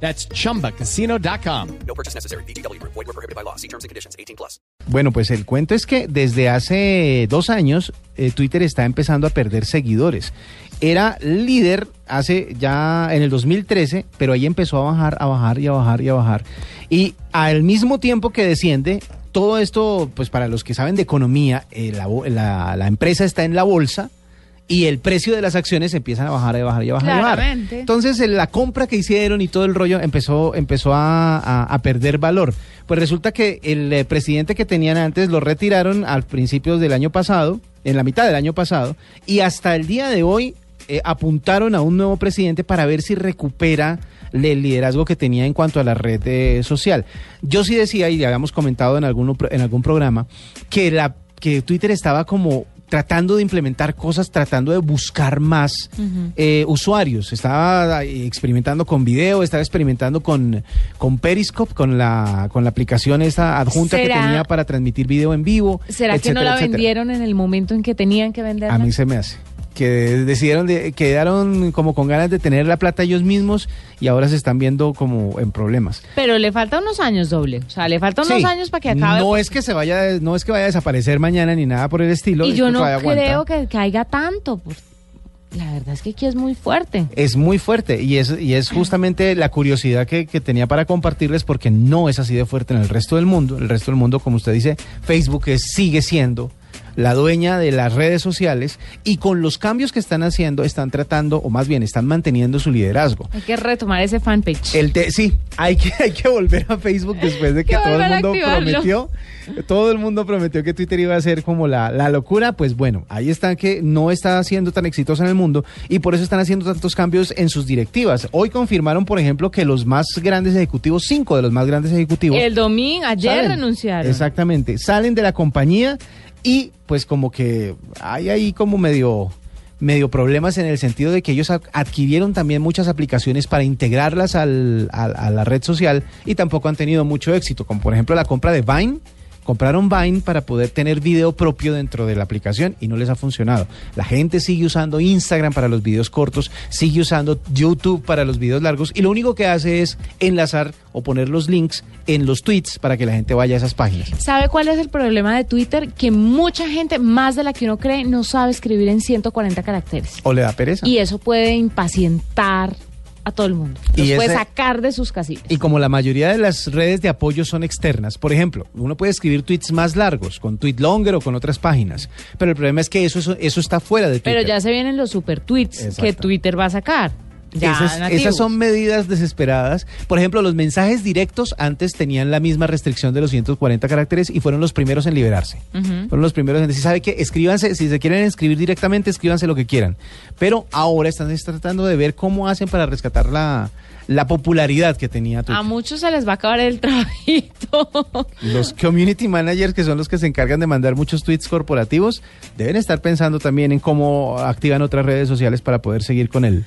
That's chumbacasino.com. No purchase necessary. BGW. Void were prohibited by law. See terms and conditions. 18 plus. Bueno, pues el cuento es que desde hace dos años eh, Twitter está empezando a perder seguidores. Era líder hace ya en el 2013, pero ahí empezó a bajar, a bajar y a bajar y a bajar. Y al mismo tiempo que desciende, todo esto, pues para los que saben de economía, eh, la- la empresa está en la bolsa y el precio de las acciones empiezan a bajar, a bajar y a bajar. y a bajar. Claramente. Entonces la compra que hicieron y todo el rollo empezó, empezó a, a- a perder valor. Pues resulta que el eh, presidente que tenían antes lo retiraron al principios del año pasado, en la mitad del año pasado, y hasta el día de hoy eh, apuntaron a un nuevo presidente para ver si recupera el liderazgo que tenía en cuanto a la red eh, social. Yo sí decía, y ya habíamos comentado en, algún, en algún programa, que, la, que Twitter estaba como tratando de implementar cosas, tratando de buscar más eh, usuarios. Estaba eh, experimentando con video, estaba experimentando con, con Periscope, con la, con la aplicación esta adjunta que ¿Será- tenía para transmitir video en vivo. ¿Será que no la etcétera. vendieron en el momento en que tenían que venderla? A mí se me hace. Que decidieron, de, quedaron como con ganas de tener la plata ellos mismos y ahora se están viendo como en problemas. Pero le faltan unos años doble. O sea, le faltan unos Sí, años para que acabe. No es que se vaya, no es que vaya a desaparecer mañana ni nada por el estilo. y yo no creo que caiga tanto. pues, La verdad es que aquí es muy fuerte. Es muy fuerte y es, y es justamente la curiosidad que, que tenía para compartirles porque no es así de fuerte en el resto del mundo. El resto del mundo, como usted dice, Facebook es- sigue siendo la dueña de las redes sociales y con los cambios que están haciendo están tratando, o más bien están manteniendo su liderazgo. Hay que retomar ese fanpage. El te- sí, hay que, hay que volver a Facebook después de que todo el mundo prometió, todo el mundo prometió que Twitter iba a ser como la, la locura, pues bueno, ahí está que no está siendo tan exitosa en el mundo y por eso están haciendo tantos cambios en sus directivas. Hoy confirmaron, por ejemplo, que los más grandes ejecutivos, cinco de los más grandes ejecutivos, el domingo, ayer salen. renunciaron. Exactamente, salen de la compañía y pues como que hay ahí como medio medio problemas en el sentido de que ellos ad- adquirieron también muchas aplicaciones para integrarlas al- a la red social y tampoco han tenido mucho éxito, como por ejemplo la compra de Vine. Compraron Vine para poder tener video propio dentro de la aplicación y no les ha funcionado. La gente sigue usando Instagram para los videos cortos, sigue usando YouTube para los videos largos y lo único que hace es enlazar o poner los links en los tweets para que la gente vaya a esas páginas. ¿Sabe cuál es el problema de Twitter? Que mucha gente, más de la que uno cree, no sabe escribir en 140 caracteres. O le da pereza. Y eso puede impacientar a todo el mundo. Los Y puede ese- sacar de sus casillas. Y como la mayoría de las redes de apoyo son externas, por ejemplo, uno puede escribir tweets más largos con Tweetlonger o con otras páginas, pero el problema es que eso, eso, eso está fuera de Twitter. Pero ya se vienen los super tweets que. Twitter va a sacar. Ya esas, nativos. esas son medidas desesperadas. Por ejemplo, los mensajes directos antes tenían la misma restricción de los 140 caracteres y fueron los primeros en liberarse. Fueron los primeros en decir, ¿sabe qué? Escríbanse, si se quieren escribir directamente, escríbanse lo que quieran. Pero ahora están tratando de ver cómo hacen para rescatar la, la popularidad que tenía Twitter. A muchos se les va a acabar el trabajito. Los community managers, que son los que se encargan de mandar muchos tweets corporativos, deben estar pensando también en cómo activan otras redes sociales para poder seguir con él.